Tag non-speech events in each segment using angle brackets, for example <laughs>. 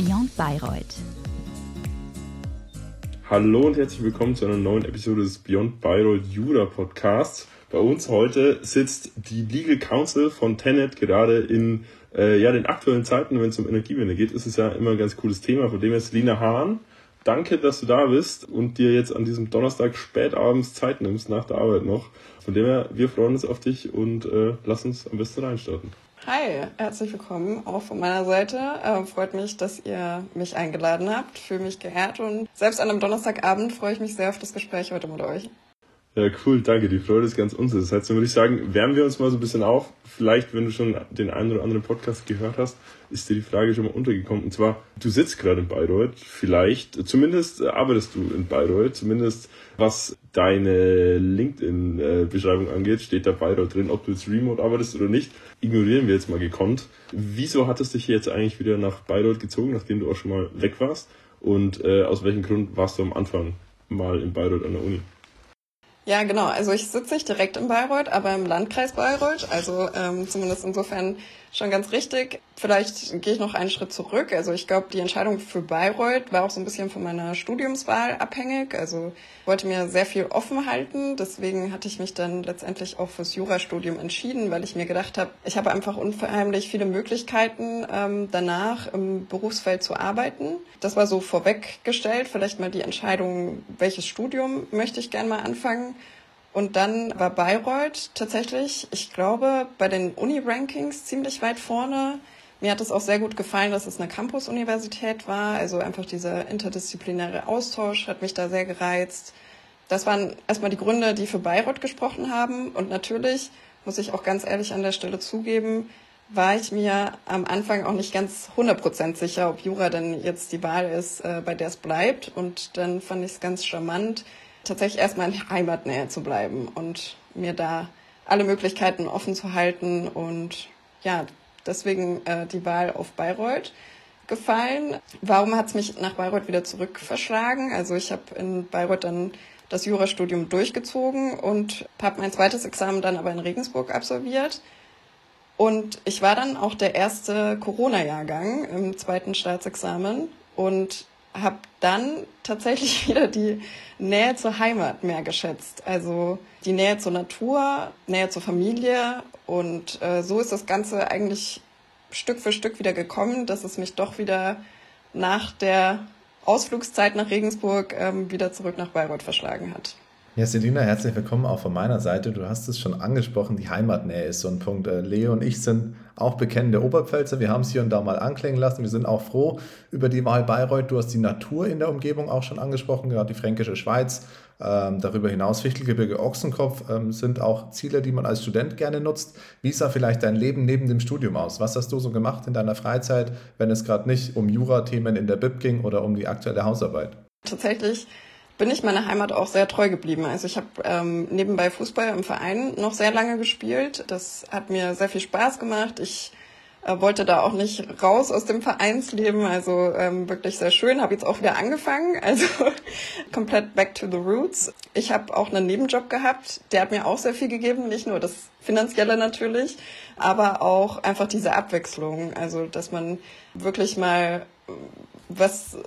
Beyond Bayreuth. Hallo und herzlich willkommen zu einer neuen Episode des Beyond Bayreuth Jura Podcasts. Bei uns heute sitzt die Legal Counsel von Tenet gerade in äh, ja, den aktuellen Zeiten, wenn es um Energiewende geht, ist es ja immer ein ganz cooles Thema. Von dem her, Lina Hahn, danke, dass du da bist und dir jetzt an diesem Donnerstag spätabends Zeit nimmst, nach der Arbeit noch. Von dem her, wir freuen uns auf dich und äh, lass uns am besten reinstarten. Hi, herzlich willkommen auch von meiner Seite. Äh, freut mich, dass ihr mich eingeladen habt. Fühle mich geehrt und selbst an einem Donnerstagabend freue ich mich sehr auf das Gespräch heute mit euch. Ja, cool, danke. Die Freude ist ganz unseres. Das heißt, dann würde ich sagen, wärmen wir uns mal so ein bisschen auf. Vielleicht, wenn du schon den einen oder anderen Podcast gehört hast, ist dir die Frage schon mal untergekommen. Und zwar, du sitzt gerade in Bayreuth. Vielleicht, zumindest arbeitest du in Bayreuth. Zumindest was deine LinkedIn-Beschreibung angeht, steht da Bayreuth drin. Ob du jetzt remote arbeitest oder nicht, ignorieren wir jetzt mal gekonnt. Wieso hattest du dich jetzt eigentlich wieder nach Bayreuth gezogen, nachdem du auch schon mal weg warst? Und äh, aus welchem Grund warst du am Anfang mal in Bayreuth an der Uni? Ja, genau. Also ich sitze nicht direkt in Bayreuth, aber im Landkreis Bayreuth. Also ähm, zumindest insofern schon ganz richtig. Vielleicht gehe ich noch einen Schritt zurück. Also ich glaube, die Entscheidung für Bayreuth war auch so ein bisschen von meiner Studiumswahl abhängig. Also wollte mir sehr viel offen halten. Deswegen hatte ich mich dann letztendlich auch fürs Jurastudium entschieden, weil ich mir gedacht habe, ich habe einfach unheimlich viele Möglichkeiten, ähm, danach im Berufsfeld zu arbeiten. Das war so vorweggestellt. Vielleicht mal die Entscheidung, welches Studium möchte ich gerne mal anfangen. Und dann war Bayreuth tatsächlich, ich glaube, bei den Uni-Rankings ziemlich weit vorne. Mir hat es auch sehr gut gefallen, dass es eine Campus-Universität war. Also einfach dieser interdisziplinäre Austausch hat mich da sehr gereizt. Das waren erstmal die Gründe, die für Bayreuth gesprochen haben. Und natürlich, muss ich auch ganz ehrlich an der Stelle zugeben, war ich mir am Anfang auch nicht ganz 100% sicher, ob Jura denn jetzt die Wahl ist, äh, bei der es bleibt. Und dann fand ich es ganz charmant, tatsächlich erstmal in Heimatnähe zu bleiben und mir da alle Möglichkeiten offen zu halten und ja, deswegen äh, die Wahl auf Bayreuth gefallen. Warum hat es mich nach Bayreuth wieder zurück verschlagen? Also ich habe in Bayreuth dann das Jurastudium durchgezogen und habe mein zweites Examen dann aber in Regensburg absolviert. Und ich war dann auch der erste Corona-Jahrgang im zweiten Staatsexamen und habe dann tatsächlich <laughs> wieder die Nähe zur Heimat mehr geschätzt. Also die Nähe zur Natur, Nähe zur Familie. Und äh, so ist das Ganze eigentlich Stück für Stück wieder gekommen, dass es mich doch wieder nach der Ausflugszeit nach Regensburg ähm, wieder zurück nach Bayreuth verschlagen hat. Ja, Selina, herzlich willkommen auch von meiner Seite. Du hast es schon angesprochen, die Heimatnähe ist so ein Punkt. Äh, Leo und ich sind auch bekennende Oberpfälzer. Wir haben es hier und da mal anklingen lassen. Wir sind auch froh über die Wahl Bayreuth. Du hast die Natur in der Umgebung auch schon angesprochen, gerade die fränkische Schweiz. Ähm, darüber hinaus Fichtelgebirge, Ochsenkopf ähm, sind auch Ziele, die man als Student gerne nutzt. Wie sah vielleicht dein Leben neben dem Studium aus? Was hast du so gemacht in deiner Freizeit, wenn es gerade nicht um Jura-Themen in der BIP ging oder um die aktuelle Hausarbeit? Tatsächlich bin ich meiner Heimat auch sehr treu geblieben. Also ich habe ähm, nebenbei Fußball im Verein noch sehr lange gespielt. Das hat mir sehr viel Spaß gemacht. Ich äh, wollte da auch nicht raus aus dem Vereinsleben. Also ähm, wirklich sehr schön. Habe jetzt auch wieder angefangen. <laughs> Also komplett back to the roots. Ich habe auch einen Nebenjob gehabt. Der hat mir auch sehr viel gegeben. Nicht nur das Finanzielle natürlich, aber auch einfach diese Abwechslung. Also dass man wirklich mal was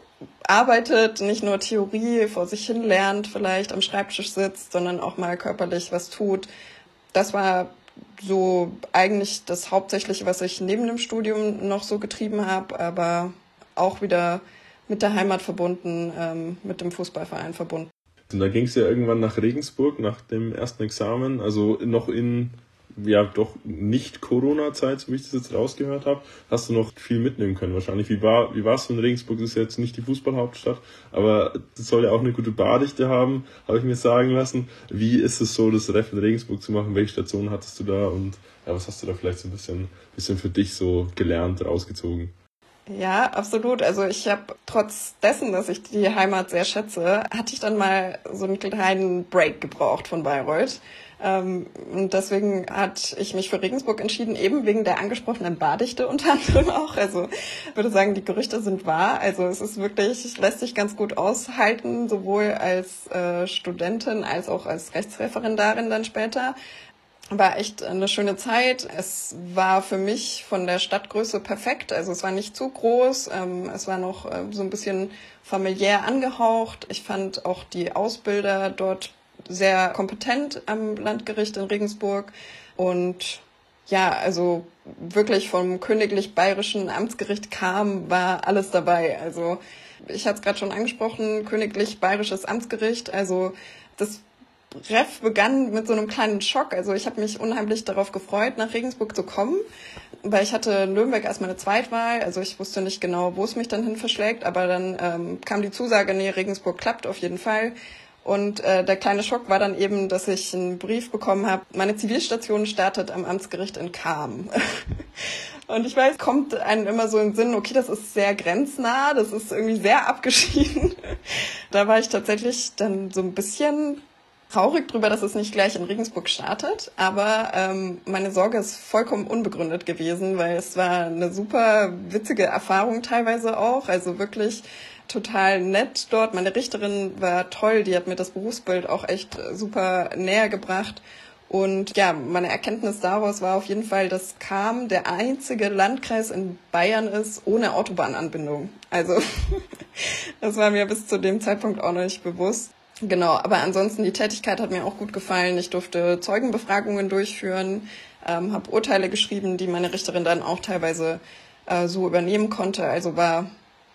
arbeitet, nicht nur Theorie vor sich hin lernt, vielleicht am Schreibtisch sitzt, sondern auch mal körperlich was tut. Das war so eigentlich das Hauptsächliche, was ich neben dem Studium noch so getrieben habe, aber auch wieder mit der Heimat verbunden, ähm, mit dem Fußballverein verbunden. Und da ging es ja irgendwann nach Regensburg nach dem ersten Examen, also noch in ja doch nicht Corona-Zeit, so wie ich das jetzt rausgehört habe, hast du noch viel mitnehmen können wahrscheinlich. Wie war wie war's in Regensburg? Das ist jetzt nicht die Fußballhauptstadt, aber es soll ja auch eine gute Bardichte haben, habe ich mir sagen lassen. Wie ist es so, das Ref in Regensburg zu machen? Welche Stationen hattest du da und ja, was hast du da vielleicht so ein bisschen, bisschen für dich so gelernt, rausgezogen? Ja, absolut. Also ich habe trotz dessen, dass ich die Heimat sehr schätze, hatte ich dann mal so einen kleinen Break gebraucht von Bayreuth. Ähm, und deswegen hat ich mich für Regensburg entschieden, eben wegen der angesprochenen Bardichte unter anderem auch. Also würde sagen, die Gerüchte sind wahr. Also es ist wirklich, lässt sich ganz gut aushalten, sowohl als äh, Studentin als auch als Rechtsreferendarin dann später. war echt eine schöne Zeit. Es war für mich von der Stadtgröße perfekt. Also es war nicht zu groß. Ähm, es war noch äh, so ein bisschen familiär angehaucht. Ich fand auch die Ausbilder dort sehr kompetent am Landgericht in Regensburg. Und ja, also wirklich vom königlich bayerischen Amtsgericht kam, war alles dabei. Also ich hatte es gerade schon angesprochen, königlich bayerisches Amtsgericht. Also das Ref begann mit so einem kleinen Schock. Also ich habe mich unheimlich darauf gefreut, nach Regensburg zu kommen, weil ich hatte Nürnberg als meine Zweitwahl. Also ich wusste nicht genau, wo es mich dann hin verschlägt, aber dann ähm, kam die Zusage, nee, Regensburg klappt auf jeden Fall. Und äh, der kleine Schock war dann eben, dass ich einen Brief bekommen habe, meine Zivilstation startet am Amtsgericht in Kam. <laughs> Und ich weiß, kommt einem immer so in den Sinn, okay, das ist sehr grenznah, das ist irgendwie sehr abgeschieden. <laughs> da war ich tatsächlich dann so ein bisschen traurig drüber, dass es nicht gleich in Regensburg startet, aber ähm, meine Sorge ist vollkommen unbegründet gewesen, weil es war eine super witzige Erfahrung teilweise auch, also wirklich total nett dort. Meine Richterin war toll, die hat mir das Berufsbild auch echt super näher gebracht. Und ja, meine Erkenntnis daraus war auf jeden Fall, dass Kam der einzige Landkreis in Bayern ist ohne Autobahnanbindung. Also <laughs> das war mir bis zu dem Zeitpunkt auch noch nicht bewusst. Genau, aber ansonsten die Tätigkeit hat mir auch gut gefallen. Ich durfte Zeugenbefragungen durchführen, ähm, habe Urteile geschrieben, die meine Richterin dann auch teilweise äh, so übernehmen konnte. Also war,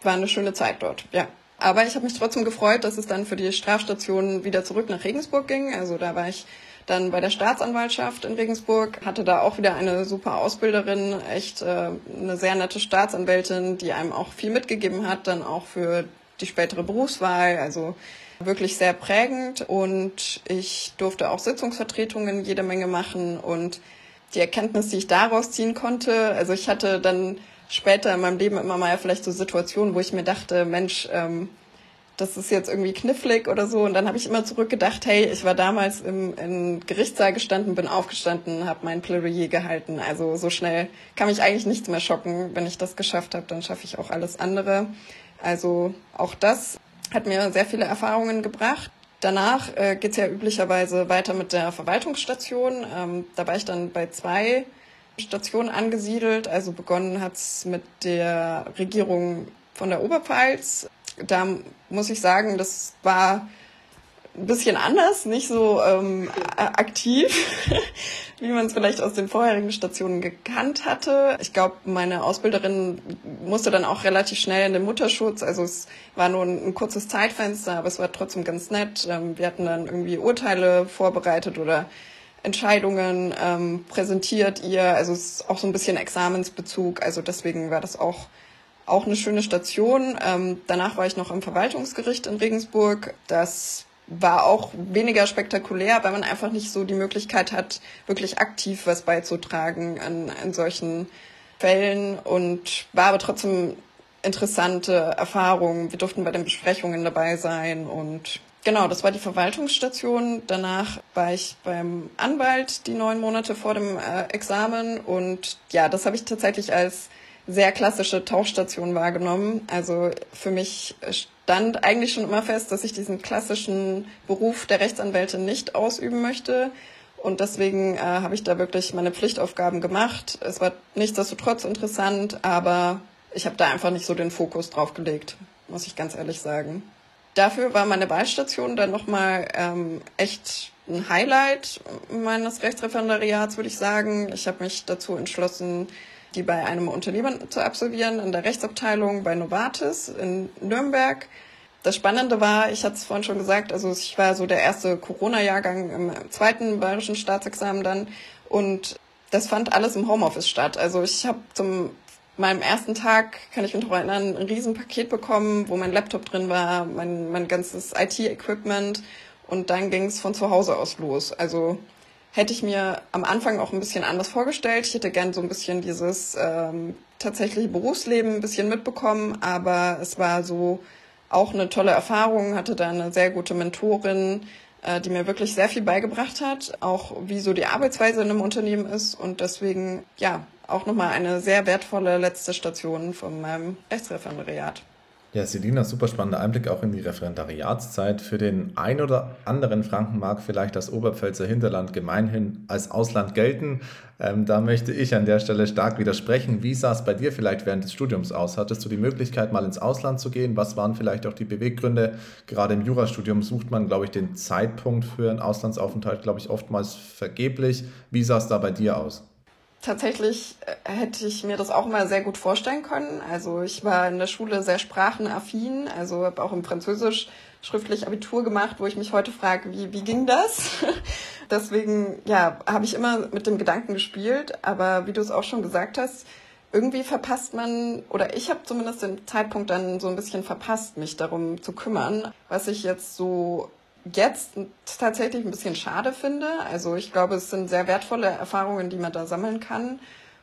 war eine schöne Zeit dort, ja. Aber ich habe mich trotzdem gefreut, dass es dann für die Strafstation wieder zurück nach Regensburg ging. Also da war ich dann bei der Staatsanwaltschaft in Regensburg, hatte da auch wieder eine super Ausbilderin, echt äh, eine sehr nette Staatsanwältin, die einem auch viel mitgegeben hat, dann auch für die spätere Berufswahl. Also wirklich sehr prägend und ich durfte auch Sitzungsvertretungen jede Menge machen und die Erkenntnis, die ich daraus ziehen konnte, also ich hatte dann später in meinem Leben immer mal vielleicht so Situationen, wo ich mir dachte, Mensch, ähm, das ist jetzt irgendwie knifflig oder so. Und dann habe ich immer zurückgedacht, hey, ich war damals im, im Gerichtssaal gestanden, bin aufgestanden, habe mein Plädoyer gehalten. Also so schnell kann mich eigentlich nichts mehr schocken. Wenn ich das geschafft habe, dann schaffe ich auch alles andere. Also auch das hat mir sehr viele Erfahrungen gebracht. Danach äh, geht es ja üblicherweise weiter mit der Verwaltungsstation. Ähm, da war ich dann bei zwei Stationen angesiedelt. Also begonnen hat es mit der Regierung von der Oberpfalz. Da muss ich sagen, das war ein bisschen anders, nicht so ähm, aktiv, <laughs> wie man es vielleicht aus den vorherigen Stationen gekannt hatte. Ich glaube, meine Ausbilderin musste dann auch relativ schnell in den Mutterschutz. Also es war nur ein, ein kurzes Zeitfenster, aber es war trotzdem ganz nett. Ähm, wir hatten dann irgendwie Urteile vorbereitet oder Entscheidungen ähm, präsentiert ihr. Also es ist auch so ein bisschen Examensbezug. Also deswegen war das auch auch eine schöne Station. Ähm, danach war ich noch im Verwaltungsgericht in Regensburg. Das war auch weniger spektakulär, weil man einfach nicht so die Möglichkeit hat, wirklich aktiv was beizutragen an, an solchen Fällen und war aber trotzdem interessante Erfahrungen. Wir durften bei den Besprechungen dabei sein und genau, das war die Verwaltungsstation. Danach war ich beim Anwalt die neun Monate vor dem äh, Examen und ja, das habe ich tatsächlich als sehr klassische Tauchstation wahrgenommen. Also für mich stand eigentlich schon immer fest, dass ich diesen klassischen Beruf der Rechtsanwältin nicht ausüben möchte. Und deswegen äh, habe ich da wirklich meine Pflichtaufgaben gemacht. Es war nichtsdestotrotz interessant, aber ich habe da einfach nicht so den Fokus drauf gelegt, muss ich ganz ehrlich sagen. Dafür war meine Wahlstation dann nochmal ähm, echt ein Highlight meines Rechtsreferendariats, würde ich sagen. Ich habe mich dazu entschlossen, die bei einem Unternehmen zu absolvieren, in der Rechtsabteilung bei Novartis in Nürnberg. Das Spannende war, ich hatte es vorhin schon gesagt, also ich war so der erste Corona-Jahrgang im zweiten bayerischen Staatsexamen dann und das fand alles im Homeoffice statt. Also ich habe zum meinem ersten Tag, kann ich mich noch erinnern, ein Riesenpaket bekommen, wo mein Laptop drin war, mein, mein ganzes IT-Equipment und dann ging es von zu Hause aus los. Also hätte ich mir am Anfang auch ein bisschen anders vorgestellt. Ich hätte gern so ein bisschen dieses ähm, tatsächliche Berufsleben ein bisschen mitbekommen, aber es war so auch eine tolle Erfahrung, hatte da eine sehr gute Mentorin, die mir wirklich sehr viel beigebracht hat, auch wie so die Arbeitsweise in einem Unternehmen ist und deswegen, ja, auch nochmal eine sehr wertvolle letzte Station von meinem Rechtsreferendariat. Ja, Selina, super spannender Einblick auch in die Referendariatszeit. Für den ein oder anderen Franken mag vielleicht das Oberpfälzer Hinterland gemeinhin als Ausland gelten. Ähm, da möchte ich an der Stelle stark widersprechen. Wie sah es bei dir vielleicht während des Studiums aus? Hattest du die Möglichkeit, mal ins Ausland zu gehen? Was waren vielleicht auch die Beweggründe? Gerade im Jurastudium sucht man, glaube ich, den Zeitpunkt für einen Auslandsaufenthalt, glaube ich, oftmals vergeblich. Wie sah es da bei dir aus? Tatsächlich äh, hätte ich mir das auch immer sehr gut vorstellen können. Also ich war in der Schule sehr sprachenaffin, also habe auch im Französisch schriftlich Abitur gemacht, wo ich mich heute frage, wie, wie ging das? <laughs> Deswegen, ja, habe ich immer mit dem Gedanken gespielt. Aber wie du es auch schon gesagt hast, irgendwie verpasst man, oder ich habe zumindest den Zeitpunkt dann so ein bisschen verpasst, mich darum zu kümmern, was ich jetzt so jetzt tatsächlich ein bisschen schade finde. Also ich glaube, es sind sehr wertvolle Erfahrungen, die man da sammeln kann.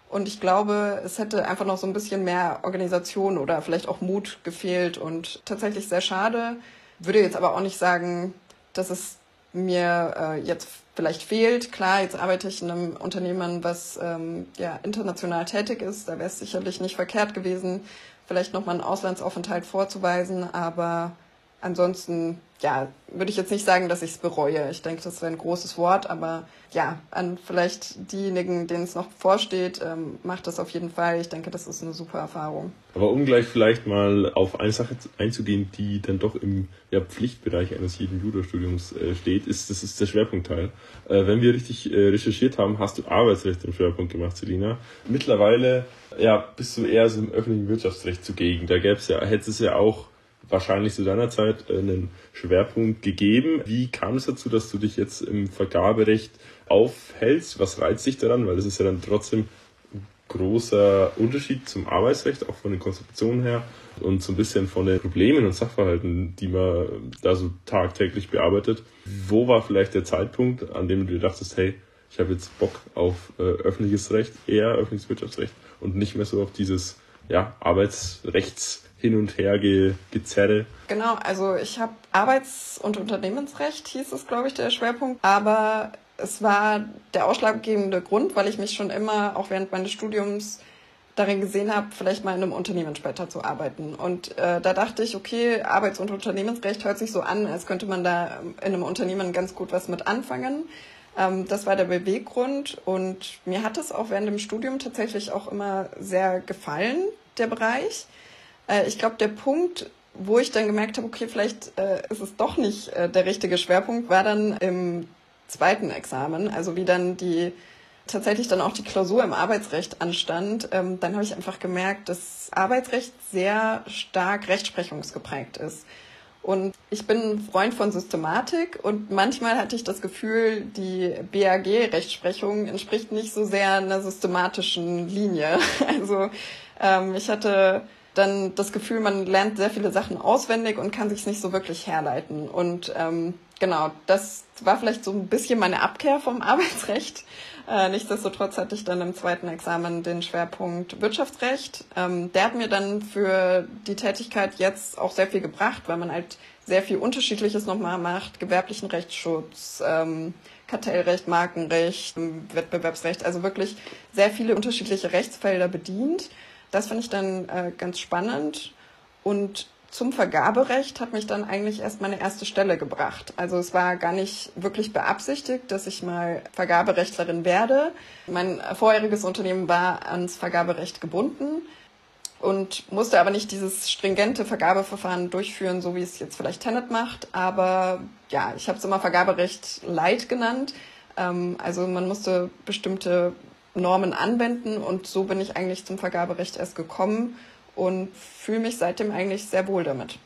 Und ich glaube, es hätte einfach noch so ein bisschen mehr Organisation oder vielleicht auch Mut gefehlt und tatsächlich sehr schade. Würde jetzt aber auch nicht sagen, dass es mir äh, jetzt vielleicht fehlt. Klar, jetzt arbeite ich in einem Unternehmen, was ähm, ja international tätig ist. Da wäre es sicherlich nicht verkehrt gewesen, vielleicht nochmal einen Auslandsaufenthalt vorzuweisen. Aber ansonsten ja, würde ich jetzt nicht sagen, dass ich es bereue. Ich denke, das wäre ein großes Wort, aber ja, an vielleicht diejenigen, denen es noch vorsteht, ähm, macht das auf jeden Fall. Ich denke, das ist eine super Erfahrung. Aber um gleich vielleicht mal auf eine Sache einzugehen, die dann doch im ja, Pflichtbereich eines jeden Judo-Studiums äh, steht, ist, das ist der Schwerpunktteil. Äh, wenn wir richtig äh, recherchiert haben, hast du Arbeitsrecht im Schwerpunkt gemacht, Selina. Mittlerweile ja, bist du eher so im öffentlichen Wirtschaftsrecht zugegen. Da gäbe es ja, hätte es ja auch wahrscheinlich zu deiner Zeit einen Schwerpunkt gegeben. Wie kam es dazu, dass du dich jetzt im Vergaberecht aufhältst? Was reizt dich daran? Weil das ist ja dann trotzdem ein großer Unterschied zum Arbeitsrecht, auch von den Konstruktionen her und so ein bisschen von den Problemen und Sachverhalten, die man da so tagtäglich bearbeitet. Wo war vielleicht der Zeitpunkt, an dem du dir dachtest, hey, ich habe jetzt Bock auf äh, öffentliches Recht, eher öffentliches Wirtschaftsrecht und nicht mehr so auf dieses ja, Arbeitsrechts hin und her ge gezerre. Genau, also ich habe Arbeits- und Unternehmensrecht, hieß es, glaube ich, der Schwerpunkt. Aber es war der ausschlaggebende Grund, weil ich mich schon immer, auch während meines Studiums, darin gesehen habe, vielleicht mal in einem Unternehmen später zu arbeiten. Und äh, da dachte ich, okay, Arbeits- und Unternehmensrecht hört sich so an, als könnte man da in einem Unternehmen ganz gut was mit anfangen. Ähm, das war der Beweggrund und mir hat es auch während dem Studium tatsächlich auch immer sehr gefallen, der Bereich. Äh, ich glaube, der Punkt, wo ich dann gemerkt habe, okay, vielleicht äh, ist es doch nicht äh, der richtige Schwerpunkt, war dann im zweiten Examen, also wie dann die tatsächlich dann auch die Klausur im Arbeitsrecht anstand, ähm, dann habe ich einfach gemerkt, dass Arbeitsrecht sehr stark rechtsprechungsgeprägt ist. Und ich bin ein Freund von Systematik und manchmal hatte ich das Gefühl, die BAG-Rechtsprechung entspricht nicht so sehr einer systematischen Linie. <laughs> Also ähm, ich hatte dann das Gefühl, man lernt sehr viele Sachen auswendig und kann sich nicht so wirklich herleiten. Und ähm, genau, das war vielleicht so ein bisschen meine Abkehr vom <laughs> Arbeitsrecht. Äh, nichtsdestotrotz hatte ich dann im zweiten Examen den Schwerpunkt Wirtschaftsrecht. Ähm, der hat mir dann für die Tätigkeit jetzt auch sehr viel gebracht, weil man halt sehr viel Unterschiedliches nochmal macht, gewerblichen Rechtsschutz, ähm, Kartellrecht, Markenrecht, Wettbewerbsrecht, also wirklich sehr viele unterschiedliche Rechtsfelder bedient. Das fand ich dann äh, ganz spannend. Und zum Vergaberecht hat mich dann eigentlich erst meine erste Stelle gebracht. Also es war gar nicht wirklich beabsichtigt, dass ich mal Vergaberechtlerin werde. Mein vorheriges Unternehmen war ans Vergaberecht gebunden und musste aber nicht dieses stringente Vergabeverfahren durchführen, so wie es jetzt vielleicht Tenet macht. Aber ja, ich habe es immer Vergaberecht Light genannt. Ähm, also man musste bestimmte Normen anwenden und so bin ich eigentlich zum Vergaberecht erst gekommen und fühle mich seitdem eigentlich sehr wohl damit.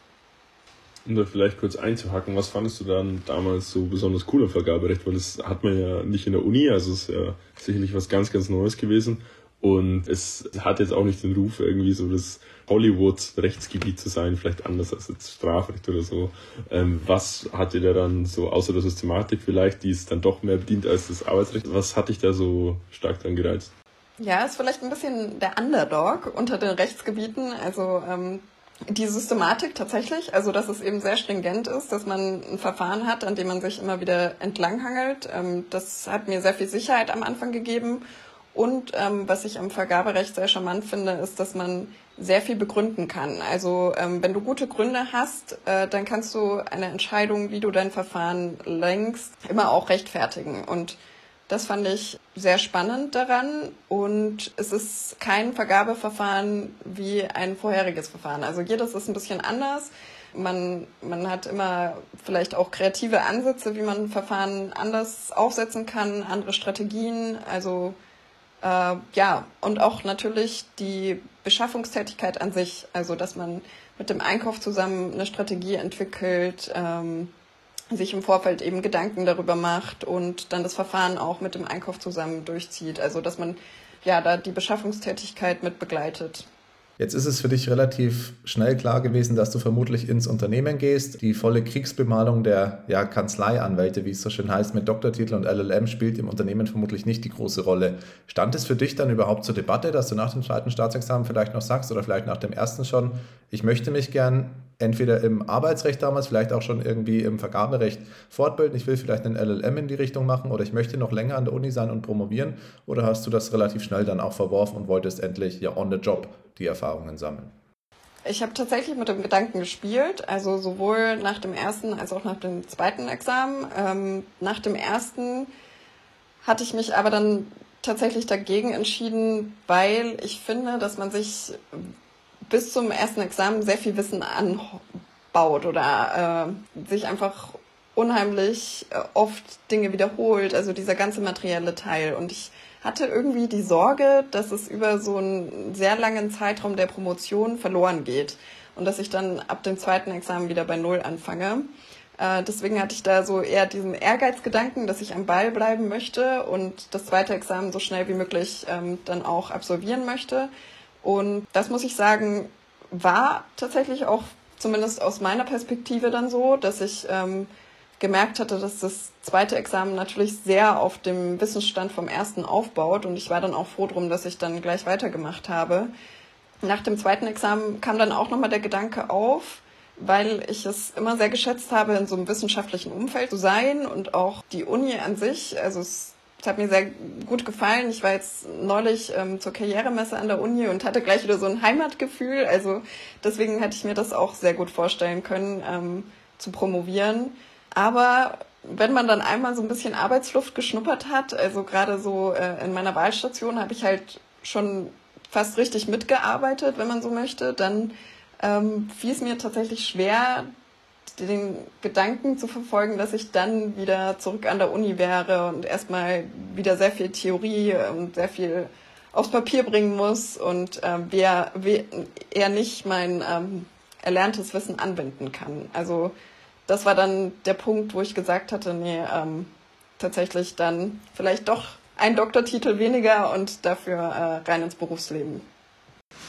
Um da vielleicht kurz einzuhacken, was fandest du dann damals so besonders cool am Vergaberecht? Weil das hat man ja nicht in der Uni, also es ist ja sicherlich was ganz, ganz Neues gewesen. Und es hat jetzt auch nicht den Ruf, irgendwie so das Hollywood-Rechtsgebiet zu sein, vielleicht anders als jetzt Strafrecht oder so. Ähm, was hat dir da dann so, außer der Systematik vielleicht, die es dann doch mehr bedient als das Arbeitsrecht, was hat dich da so stark dran gereizt? Ja, ist vielleicht ein bisschen der Underdog unter den Rechtsgebieten. Also ähm, die Systematik tatsächlich, also dass es eben sehr stringent ist, dass man ein Verfahren hat, an dem man sich immer wieder entlanghangelt. Ähm, das hat mir sehr viel Sicherheit am Anfang gegeben Und ähm, was ich am Vergaberecht sehr charmant finde, ist, dass man sehr viel begründen kann. Also ähm, wenn du gute Gründe hast, äh, dann kannst du eine Entscheidung, wie du dein Verfahren lenkst, immer auch rechtfertigen. Und das fand ich sehr spannend daran. Und es ist kein Vergabeverfahren wie ein vorheriges Verfahren. Also jedes ist ein bisschen anders. Man, man hat immer vielleicht auch kreative Ansätze, wie man Verfahren anders aufsetzen kann, andere Strategien. Also äh, ja, und auch natürlich die Beschaffungstätigkeit an sich, also dass man mit dem Einkauf zusammen eine Strategie entwickelt, ähm, sich im Vorfeld eben Gedanken darüber macht und dann das Verfahren auch mit dem Einkauf zusammen durchzieht. Also dass man ja da die Beschaffungstätigkeit mit begleitet. Jetzt ist es für dich relativ schnell klar gewesen, dass du vermutlich ins Unternehmen gehst. Die volle Kriegsbemalung der ja, Kanzleianwälte, wie es so schön heißt, mit Doktortitel und LLM spielt im Unternehmen vermutlich nicht die große Rolle. Stand es für dich dann überhaupt zur Debatte, dass du nach dem zweiten Staatsexamen vielleicht noch sagst oder vielleicht nach dem ersten schon, ich möchte mich gern entweder im Arbeitsrecht damals, vielleicht auch schon irgendwie im Vergaberecht fortbilden. Ich will vielleicht einen LLM in die Richtung machen oder ich möchte noch länger an der Uni sein und promovieren. Oder hast du das relativ schnell dann auch verworfen und wolltest endlich ja on the job die Erfahrungen sammeln? Ich habe tatsächlich mit dem Gedanken gespielt, also sowohl nach dem ersten als auch nach dem zweiten Examen. Ähm, nach dem ersten hatte ich mich aber dann tatsächlich dagegen entschieden, weil ich finde, dass man sich bis zum ersten Examen sehr viel Wissen anbaut oder äh, sich einfach unheimlich äh, oft Dinge wiederholt, also dieser ganze materielle Teil. Und ich hatte irgendwie die Sorge, dass es über so einen sehr langen Zeitraum der Promotion verloren geht und dass ich dann ab dem zweiten Examen wieder bei Null anfange. Äh, deswegen hatte ich da so eher diesen Ehrgeizgedanken, dass ich am Ball bleiben möchte und das zweite Examen so schnell wie möglich ähm, dann auch absolvieren möchte. Und das muss ich sagen, war tatsächlich auch zumindest aus meiner Perspektive dann so, dass ich ähm, gemerkt hatte, dass das zweite Examen natürlich sehr auf dem Wissensstand vom ersten aufbaut. Und ich war dann auch froh drum, dass ich dann gleich weitergemacht habe. Nach dem zweiten Examen kam dann auch nochmal der Gedanke auf, weil ich es immer sehr geschätzt habe, in so einem wissenschaftlichen Umfeld zu sein und auch die Uni an sich. Also es es hat mir sehr gut gefallen. Ich war jetzt neulich ähm, zur Karrieremesse an der Uni und hatte gleich wieder so ein Heimatgefühl. Also deswegen hätte ich mir das auch sehr gut vorstellen können, ähm, zu promovieren. Aber wenn man dann einmal so ein bisschen Arbeitsluft geschnuppert hat, also gerade so äh, in meiner Wahlstation habe ich halt schon fast richtig mitgearbeitet, wenn man so möchte, dann ähm, fiel es mir tatsächlich schwer, den Gedanken zu verfolgen, dass ich dann wieder zurück an der Uni wäre und erstmal wieder sehr viel Theorie und sehr viel aufs Papier bringen muss und äh, wer, wer eher nicht mein ähm, erlerntes Wissen anwenden kann. Also das war dann der Punkt, wo ich gesagt hatte, nee, ähm, tatsächlich dann vielleicht doch ein Doktortitel weniger und dafür äh, rein ins Berufsleben.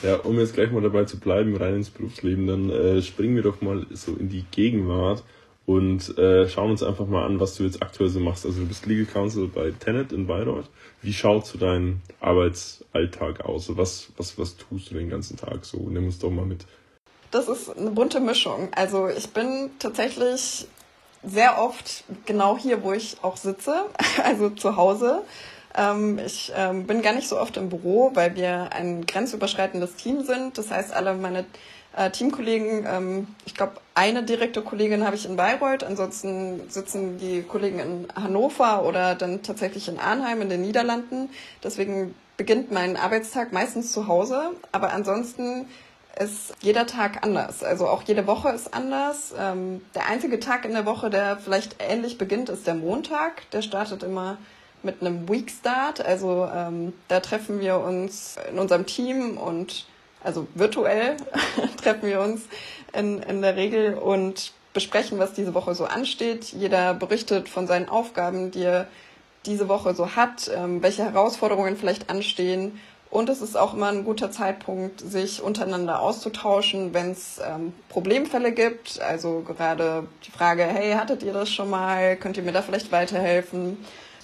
Ja, um jetzt gleich mal dabei zu bleiben, rein ins Berufsleben, dann äh, springen wir doch mal so in die Gegenwart und äh, schauen uns einfach mal an, was du jetzt aktuell so machst. Also du bist Legal Counsel bei Tenet in Bayreuth. Wie schaut so dein Arbeitsalltag aus? Was, was, was tust du den ganzen Tag so? Nimm uns doch mal mit. Das ist eine bunte Mischung. Also ich bin tatsächlich sehr oft genau hier, wo ich auch sitze, <laughs> also zu Hause. Ähm, ich ähm, bin gar nicht so oft im Büro, weil wir ein grenzüberschreitendes Team sind. Das heißt, alle meine äh, Teamkollegen, ähm, ich glaube, eine direkte Kollegin habe ich in Bayreuth, ansonsten sitzen die Kollegen in Hannover oder dann tatsächlich in Arnheim in den Niederlanden. Deswegen beginnt mein Arbeitstag meistens zu Hause, aber ansonsten ist jeder Tag anders. Also auch jede Woche ist anders. Der einzige Tag in der Woche, der vielleicht ähnlich beginnt, ist der Montag. Der startet immer mit einem Week Start. Also ähm, da treffen wir uns in unserem Team und also virtuell <laughs> treffen wir uns in, in der Regel und besprechen, was diese Woche so ansteht. Jeder berichtet von seinen Aufgaben, die er diese Woche so hat, ähm, welche Herausforderungen vielleicht anstehen. Und es ist auch immer ein guter Zeitpunkt, sich untereinander auszutauschen, wenn es ähm, Problemfälle gibt. Also gerade die Frage, hey, hattet ihr das schon mal? Könnt ihr mir da vielleicht weiterhelfen?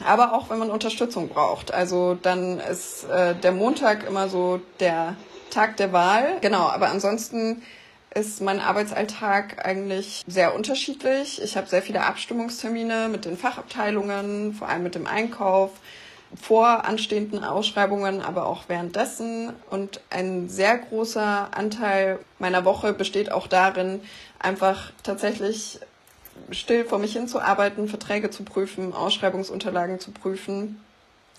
Aber auch wenn man Unterstützung braucht. Also dann ist äh, der Montag immer so der Tag der Wahl. Genau, aber ansonsten ist mein Arbeitsalltag eigentlich sehr unterschiedlich. Ich habe sehr viele Abstimmungstermine mit den Fachabteilungen, vor allem mit dem Einkauf. vor anstehenden Ausschreibungen, aber auch währenddessen. Und ein sehr großer Anteil meiner Woche besteht auch darin, einfach tatsächlich still vor mich hinzuarbeiten, Verträge zu prüfen, Ausschreibungsunterlagen zu prüfen.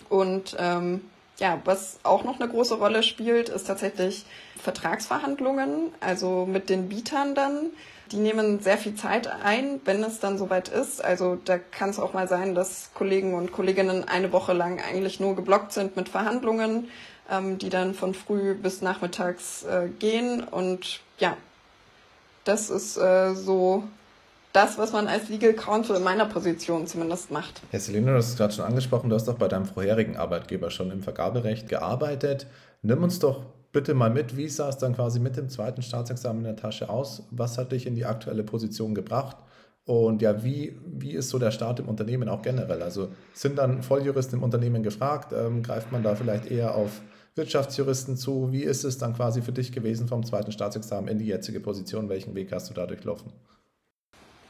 Und ähm, ja, was auch noch eine große Rolle spielt, ist tatsächlich Vertragsverhandlungen, also mit den Bietern dann. Die nehmen sehr viel Zeit ein, wenn es dann soweit ist. Also da kann es auch mal sein, dass Kollegen und Kolleginnen eine Woche lang eigentlich nur geblockt sind mit Verhandlungen, ähm, die dann von früh bis nachmittags äh, gehen. Und ja, das ist äh, so das, was man als Legal Counsel in meiner Position zumindest macht. Herr Selina, du hast es gerade schon angesprochen, du hast doch bei deinem vorherigen Arbeitgeber schon im Vergaberecht gearbeitet. Nimm uns doch bitte mal mit, wie sah es dann quasi mit dem zweiten Staatsexamen in der Tasche aus? Was hat dich in die aktuelle Position gebracht? Und ja, wie, wie ist so der Start im Unternehmen auch generell? Also sind dann Volljuristen im Unternehmen gefragt? Ähm, greift man da vielleicht eher auf Wirtschaftsjuristen zu? Wie ist es dann quasi für dich gewesen vom zweiten Staatsexamen in die jetzige Position? Welchen Weg hast du da durchlaufen?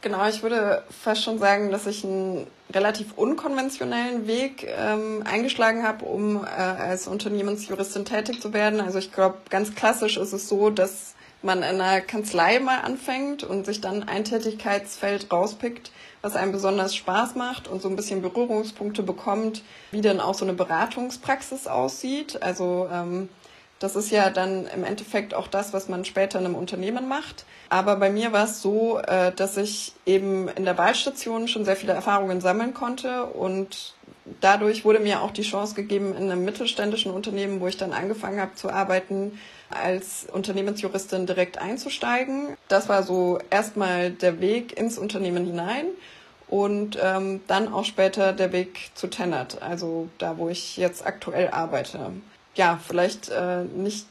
Genau, ich würde fast schon sagen, dass ich einen relativ unkonventionellen Weg ähm, eingeschlagen habe, um äh, als Unternehmensjuristin tätig zu werden. Also ich glaube, ganz klassisch ist es so, dass man in einer Kanzlei mal anfängt und sich dann ein Tätigkeitsfeld rauspickt, was einem besonders Spaß macht und so ein bisschen Berührungspunkte bekommt, wie denn auch so eine Beratungspraxis aussieht. Also ähm, das ist ja dann im Endeffekt auch das, was man später in einem Unternehmen macht. Aber bei mir war es so, äh, dass ich eben in der Wahlstation schon sehr viele Erfahrungen sammeln konnte und dadurch wurde mir auch die Chance gegeben, in einem mittelständischen Unternehmen, wo ich dann angefangen habe zu arbeiten, als Unternehmensjuristin direkt einzusteigen. Das war so erstmal der Weg ins Unternehmen hinein und ähm, dann auch später der Weg zu Tenet, also da, wo ich jetzt aktuell arbeite ja, vielleicht äh, nicht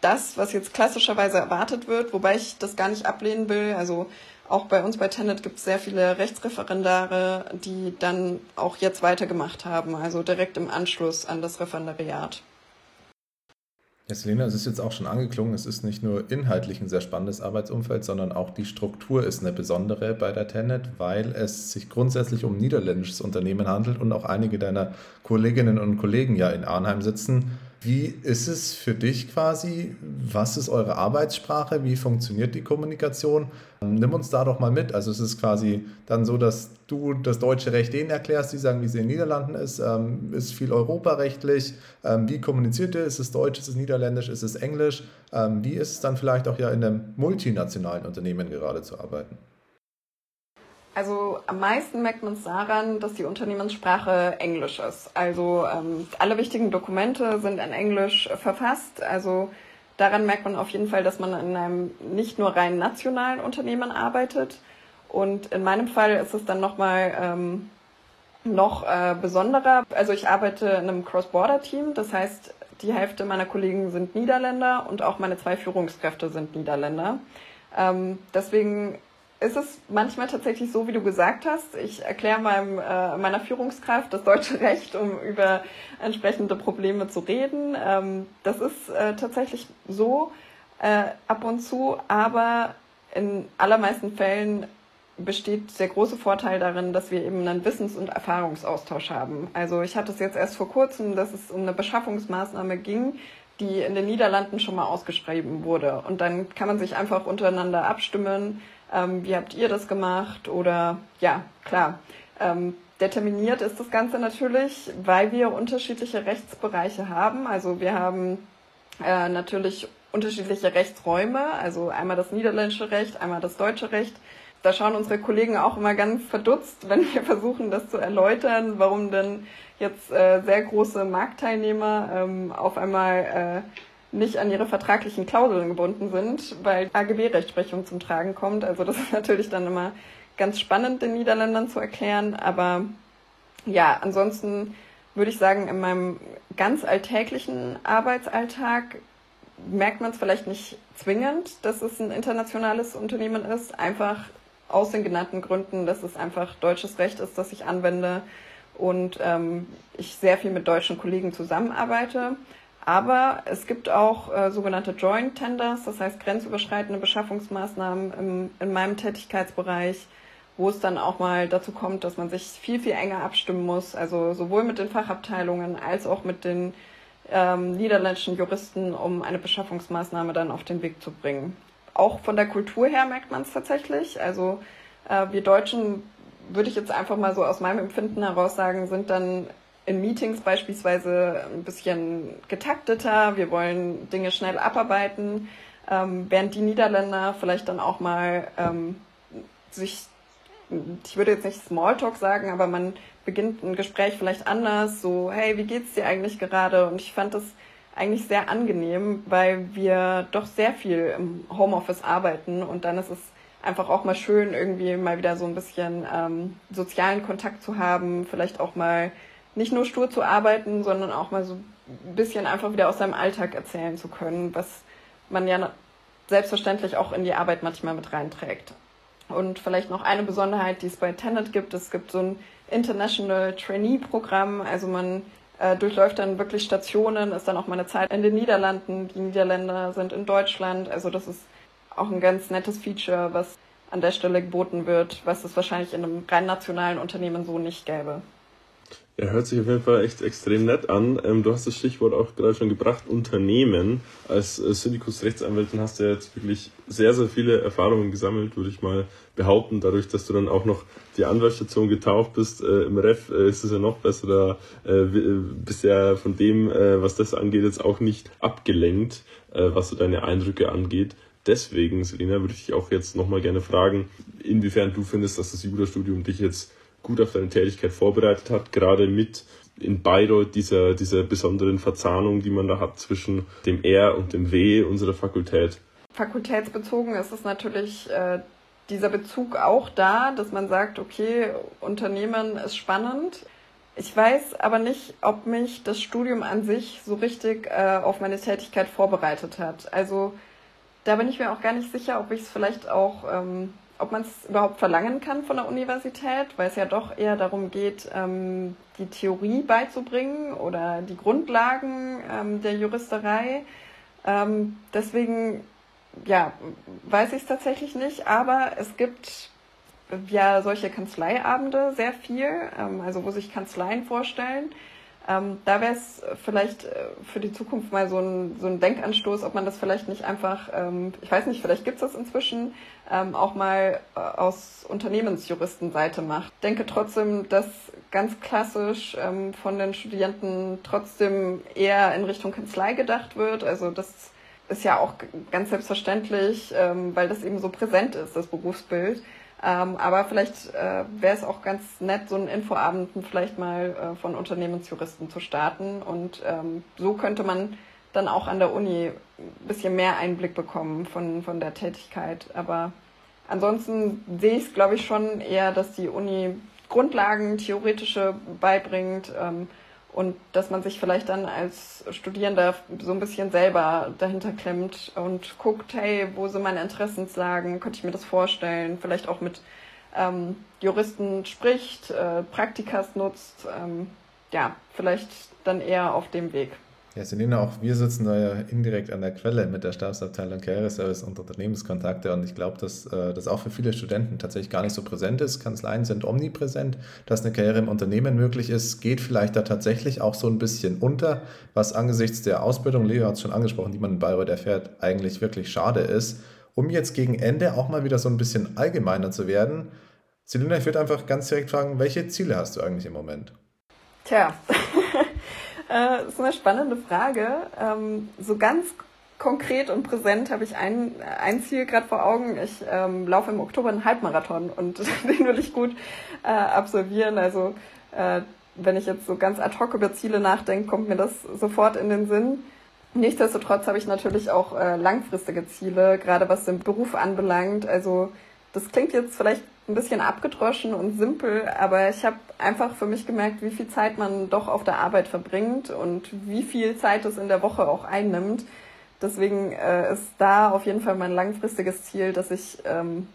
das, was jetzt klassischerweise erwartet wird, wobei ich das gar nicht ablehnen will. Also auch bei uns bei Tenet gibt es sehr viele Rechtsreferendare, die dann auch jetzt weitergemacht haben, also direkt im Anschluss an das Referendariat. Ja, Selena, es ist jetzt auch schon angeklungen, es ist nicht nur inhaltlich ein sehr spannendes Arbeitsumfeld, sondern auch die Struktur ist eine besondere bei der Tenet, weil es sich grundsätzlich um niederländisches Unternehmen handelt und auch einige deiner Kolleginnen und Kollegen ja in Arnheim sitzen wie ist es für dich quasi? Was ist eure Arbeitssprache? Wie funktioniert die Kommunikation? Nimm uns da doch mal mit. Also es ist quasi dann so, dass du das deutsche Recht denen erklärst, die sagen, wie es in den Niederlanden ist. Ähm, ist viel europarechtlich? Ähm, wie kommuniziert ihr? Ist es Deutsch? Ist es Niederländisch? Ist es Englisch? Ähm, wie ist es dann vielleicht auch ja in einem multinationalen Unternehmen gerade zu arbeiten? Also am meisten merkt man es daran, dass die Unternehmenssprache Englisch ist. Also ähm, alle wichtigen Dokumente sind in Englisch verfasst. Also daran merkt man auf jeden Fall, dass man in einem nicht nur rein nationalen Unternehmen arbeitet. Und in meinem Fall ist es dann nochmal ähm, noch äh, besonderer. Also ich arbeite in einem Cross-Border-Team. Das heißt, die Hälfte meiner Kollegen sind Niederländer und auch meine zwei Führungskräfte sind Niederländer. Ähm, deswegen ist es manchmal tatsächlich so, wie du gesagt hast. Ich erkläre meinem, äh, meiner Führungskraft das deutsche Recht, um über entsprechende Probleme zu reden. Ähm, das ist äh, tatsächlich so äh, ab und zu, aber in allermeisten Fällen besteht der große Vorteil darin, dass wir eben einen Wissens- und Erfahrungsaustausch haben. Also ich hatte es jetzt erst vor kurzem, dass es um eine Beschaffungsmaßnahme ging, die in den Niederlanden schon mal ausgeschrieben wurde. Und dann kann man sich einfach untereinander abstimmen, ähm, wie habt ihr das gemacht? Oder ja, klar. Ähm, determiniert ist das Ganze natürlich, weil wir unterschiedliche Rechtsbereiche haben. Also wir haben äh, natürlich unterschiedliche Rechtsräume, also einmal das niederländische Recht, einmal das deutsche Recht. Da schauen unsere Kollegen auch immer ganz verdutzt, <laughs> wenn wir versuchen, das zu erläutern, warum denn jetzt äh, sehr große Marktteilnehmer ähm, auf einmal äh, nicht an ihre vertraglichen Klauseln gebunden sind, weil AGB-Rechtsprechung zum Tragen kommt. Also das <laughs> ist natürlich dann immer ganz spannend den Niederländern zu erklären. Aber ja, ansonsten würde ich sagen, in meinem ganz alltäglichen Arbeitsalltag merkt man es vielleicht nicht zwingend, dass es ein internationales Unternehmen ist. Einfach aus den genannten Gründen, dass es einfach deutsches Recht ist, das ich anwende und ähm, ich sehr viel mit deutschen Kollegen zusammenarbeite. Aber es gibt auch äh, sogenannte Joint Tenders, das heißt grenzüberschreitende Beschaffungsmaßnahmen im, in meinem Tätigkeitsbereich, wo es dann auch mal dazu kommt, dass man sich viel, viel enger abstimmen muss, also sowohl mit den Fachabteilungen als auch mit den ähm, niederländischen Juristen, um eine Beschaffungsmaßnahme dann auf den Weg zu bringen. Auch von der Kultur her merkt man es tatsächlich. Also äh, wir Deutschen, würde ich jetzt einfach mal so aus meinem Empfinden heraus sagen, sind dann in Meetings beispielsweise ein bisschen getakteter. Wir wollen Dinge schnell abarbeiten, ähm, während die Niederländer vielleicht dann auch mal ähm, sich, ich würde jetzt nicht Smalltalk sagen, aber man beginnt ein Gespräch vielleicht anders, so, hey, wie geht's dir eigentlich gerade? Und ich fand das eigentlich sehr angenehm, weil wir doch sehr viel im Homeoffice arbeiten und dann ist es einfach auch mal schön, irgendwie mal wieder so ein bisschen ähm, sozialen Kontakt zu haben, vielleicht auch mal nicht nur stur zu arbeiten, sondern auch mal so ein bisschen einfach wieder aus seinem Alltag erzählen zu können, was man ja selbstverständlich auch in die Arbeit manchmal mit reinträgt. Und vielleicht noch eine Besonderheit, die es bei Tenet gibt. Es gibt so ein International Trainee Programm. Also man äh, durchläuft dann wirklich Stationen, ist dann auch mal eine Zeit in den Niederlanden. Die Niederländer sind in Deutschland. Also das ist auch ein ganz nettes Feature, was an der Stelle geboten wird, was es wahrscheinlich in einem rein nationalen Unternehmen so nicht gäbe. Er hört sich auf jeden Fall echt extrem nett an. Ähm, du hast das Stichwort auch gerade schon gebracht, Unternehmen. Als äh, Syndikus-Rechtsanwältin hast du ja jetzt wirklich sehr, sehr viele Erfahrungen gesammelt, würde ich mal behaupten. Dadurch, dass du dann auch noch die Anwaltsstation getaucht bist äh, im Ref, äh, ist es ja noch besser. Da äh, äh bist ja von dem, äh, was das angeht, jetzt auch nicht abgelenkt, äh, was so deine Eindrücke angeht. Deswegen, Selina, würde ich dich auch jetzt nochmal gerne fragen, inwiefern du findest, dass das Jurastudium dich jetzt gut auf deine Tätigkeit vorbereitet hat, gerade mit in Bayreuth dieser, dieser besonderen Verzahnung, die man da hat zwischen dem R und dem W unserer Fakultät. Fakultätsbezogen ist es natürlich äh, dieser Bezug auch da, dass man sagt, okay, Unternehmen ist spannend. Ich weiß aber nicht, ob mich das Studium an sich so richtig äh, auf meine Tätigkeit vorbereitet hat. Also da bin ich mir auch gar nicht sicher, ob ich es vielleicht auch ähm, ob man es überhaupt verlangen kann von der Universität, weil es ja doch eher darum geht, ähm, die Theorie beizubringen oder die Grundlagen ähm, der Juristerei. Ähm, deswegen, ja, weiß ich es tatsächlich nicht, aber es gibt ja solche Kanzleiabende sehr viel, ähm, also wo sich Kanzleien vorstellen. Ähm, da wäre es vielleicht äh, für die Zukunft mal so ein, so ein Denkanstoß, ob man das vielleicht nicht einfach, ähm, ich weiß nicht, vielleicht gibt es das inzwischen, ähm, auch mal äh, aus Unternehmensjuristenseite macht. Ich denke trotzdem, dass ganz klassisch ähm, von den Studierenden trotzdem eher in Richtung Kanzlei gedacht wird. Also das ist ja auch ganz selbstverständlich, ähm, weil das eben so präsent ist, das Berufsbild. Ähm, aber vielleicht äh, wäre es auch ganz nett, so einen Infoabend vielleicht mal äh, von Unternehmensjuristen zu starten. Und ähm, so könnte man dann auch an der Uni ein bisschen mehr Einblick bekommen von, von der Tätigkeit. Aber ansonsten sehe ich es, glaube ich, schon eher, dass die Uni Grundlagen, theoretische beibringt ähm, und dass man sich vielleicht dann als Studierender so ein bisschen selber dahinter klemmt und guckt, hey, wo sind meine Interessenslagen, könnte ich mir das vorstellen, vielleicht auch mit ähm, Juristen spricht, äh, Praktikas nutzt, ähm, ja, vielleicht dann eher auf dem Weg. Ja, Selina, auch wir sitzen da ja indirekt an der Quelle mit der Stabsabteilung Karriereservice und Unternehmenskontakte und ich glaube, dass äh, das auch für viele Studenten tatsächlich gar nicht so präsent ist. Kanzleien sind omnipräsent, dass eine Karriere im Unternehmen möglich ist, geht vielleicht da tatsächlich auch so ein bisschen unter, was angesichts der Ausbildung, Leo hat es schon angesprochen, die man in Bayreuth erfährt, eigentlich wirklich schade ist. Um jetzt gegen Ende auch mal wieder so ein bisschen allgemeiner zu werden, Selina, ich würde einfach ganz direkt fragen, welche Ziele hast du eigentlich im Moment? Tja, <laughs> Äh, das ist eine spannende Frage. Ähm, so ganz konkret und präsent habe ich ein, ein Ziel gerade vor Augen. Ich ähm, laufe im Oktober einen Halbmarathon und <laughs> den will ich gut äh, absolvieren. Also äh, wenn ich jetzt so ganz ad hoc über Ziele nachdenke, kommt mir das sofort in den Sinn. Nichtsdestotrotz habe ich natürlich auch äh, langfristige Ziele, gerade was den Beruf anbelangt. Also das klingt jetzt vielleicht ein bisschen abgedroschen und simpel, aber ich habe einfach für mich gemerkt, wie viel Zeit man doch auf der Arbeit verbringt und wie viel Zeit es in der Woche auch einnimmt. Deswegen äh, ist da auf jeden Fall mein langfristiges Ziel, dass ich ähm,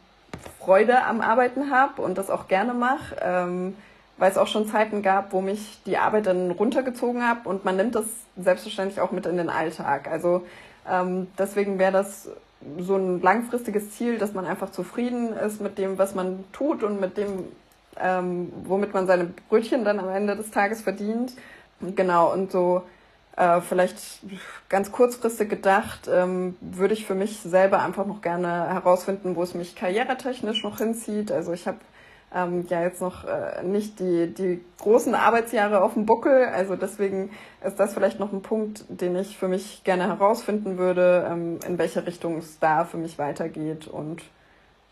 Freude am Arbeiten habe und das auch gerne mache, ähm, weil es auch schon Zeiten gab, wo mich die Arbeit dann runtergezogen hat und man nimmt das selbstverständlich auch mit in den Alltag. Also Ähm, deswegen wäre das so ein langfristiges Ziel, dass man einfach zufrieden ist mit dem, was man tut und mit dem, ähm, womit man seine Brötchen dann am Ende des Tages verdient. Genau, und so äh, vielleicht ganz kurzfristig gedacht, ähm, würde ich für mich selber einfach noch gerne herausfinden, wo es mich karrieretechnisch noch hinzieht. Also ich habe ähm, ja jetzt noch äh, nicht die, die großen Arbeitsjahre auf dem Buckel. Also deswegen ist das vielleicht noch ein Punkt, den ich für mich gerne herausfinden würde, ähm, in welche Richtung es da für mich weitergeht. Und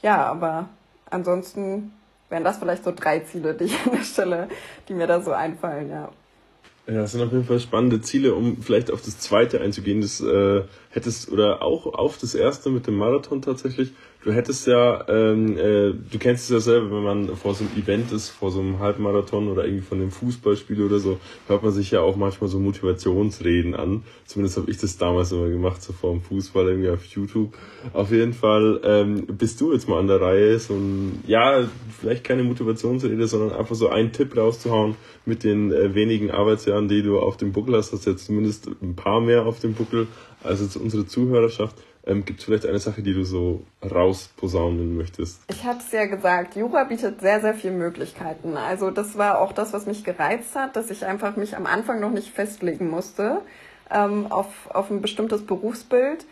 ja, aber ansonsten wären das vielleicht so drei Ziele, die ich an der Stelle, die mir da so einfallen, ja. Ja, das sind auf jeden Fall spannende Ziele, um vielleicht auf das zweite einzugehen. Das äh, hättest, oder auch auf das erste mit dem Marathon tatsächlich, Du hättest ja, ähm, äh, du kennst es ja selber, wenn man vor so einem Event ist, vor so einem Halbmarathon oder irgendwie von einem Fußballspiel oder so, hört man sich ja auch manchmal so Motivationsreden an. Zumindest habe ich das damals immer gemacht, so vor dem Fußball irgendwie auf YouTube. Auf jeden Fall ähm, bist du jetzt mal an der Reihe, so ein, ja, vielleicht keine Motivationsrede, sondern einfach so einen Tipp rauszuhauen mit den äh, wenigen Arbeitsjahren, die du auf dem Buckel hast. Hast jetzt zumindest ein paar mehr auf dem Buckel als jetzt unsere Zuhörerschaft. Ähm, Gibt es vielleicht eine Sache, die du so rausposaunen möchtest? Ich habe es ja gesagt, Jura bietet sehr, sehr viele Möglichkeiten. Also das war auch das, was mich gereizt hat, dass ich einfach mich am Anfang noch nicht festlegen musste ähm, auf, auf ein bestimmtes Berufsbild.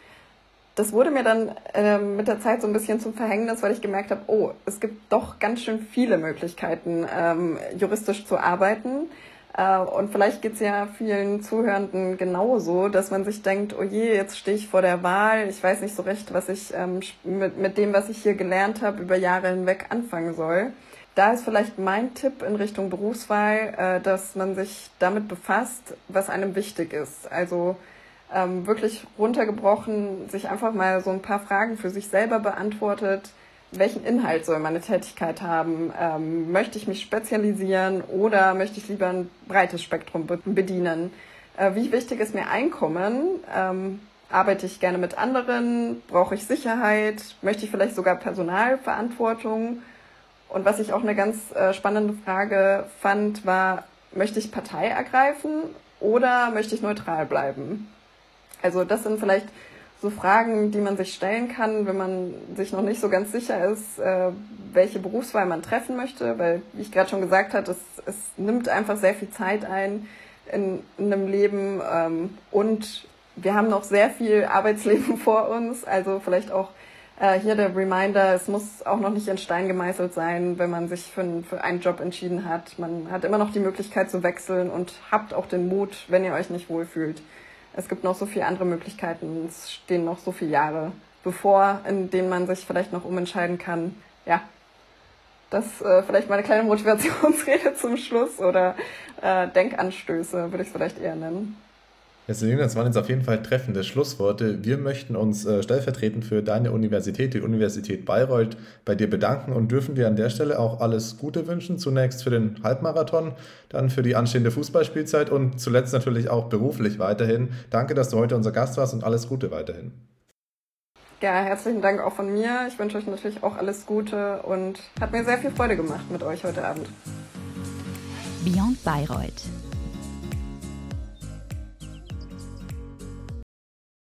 Das wurde mir dann äh, mit der Zeit so ein bisschen zum Verhängnis, weil ich gemerkt habe, oh, es gibt doch ganz schön viele Möglichkeiten, ähm, juristisch zu arbeiten. Äh, und vielleicht geht's ja vielen Zuhörenden genauso, dass man sich denkt, oh je, jetzt stehe ich vor der Wahl, ich weiß nicht so recht, was ich ähm, mit, mit dem, was ich hier gelernt habe, über Jahre hinweg anfangen soll. Da ist vielleicht mein Tipp in Richtung Berufswahl, äh, dass man sich damit befasst, was einem wichtig ist. Also ähm, wirklich runtergebrochen, sich einfach mal so ein paar Fragen für sich selber beantwortet welchen Inhalt soll meine Tätigkeit haben? Ähm, möchte ich mich spezialisieren oder möchte ich lieber ein breites Spektrum bedienen? Äh, wie wichtig ist mir Einkommen? Ähm, arbeite ich gerne mit anderen? Brauche ich Sicherheit? Möchte ich vielleicht sogar Personalverantwortung? Und was ich auch eine ganz äh, spannende Frage fand, war, möchte ich Partei ergreifen oder möchte ich neutral bleiben? Also das sind vielleicht so Fragen, die man sich stellen kann, wenn man sich noch nicht so ganz sicher ist, äh, welche Berufswahl man treffen möchte, weil, wie ich gerade schon gesagt habe, es, es nimmt einfach sehr viel Zeit ein in, in einem Leben ähm, und wir haben noch sehr viel Arbeitsleben <laughs> vor uns, also vielleicht auch äh, hier der Reminder, es muss auch noch nicht in Stein gemeißelt sein, wenn man sich für, für einen Job entschieden hat. Man hat immer noch die Möglichkeit zu wechseln und habt auch den Mut, wenn ihr euch nicht wohlfühlt es gibt noch so viele andere Möglichkeiten. Es stehen noch so viele Jahre bevor, in denen man sich vielleicht noch umentscheiden kann. Ja, das äh, vielleicht mal eine kleine Motivationsrede <laughs> zum Schluss oder äh, Denkanstöße würde ich es vielleicht eher nennen. Ja, Selina, das waren jetzt auf jeden Fall treffende Schlussworte. Wir möchten uns äh, stellvertretend für deine Universität, die Universität Bayreuth, bei dir bedanken und dürfen dir an der Stelle auch alles Gute wünschen. Zunächst für den Halbmarathon, dann für die anstehende Fußballspielzeit und zuletzt natürlich auch beruflich weiterhin. Danke, dass du heute unser Gast warst und alles Gute weiterhin. Ja, herzlichen Dank auch von mir. Ich wünsche euch natürlich auch alles Gute und hat mir sehr viel Freude gemacht mit euch heute Abend. Beyond Bayreuth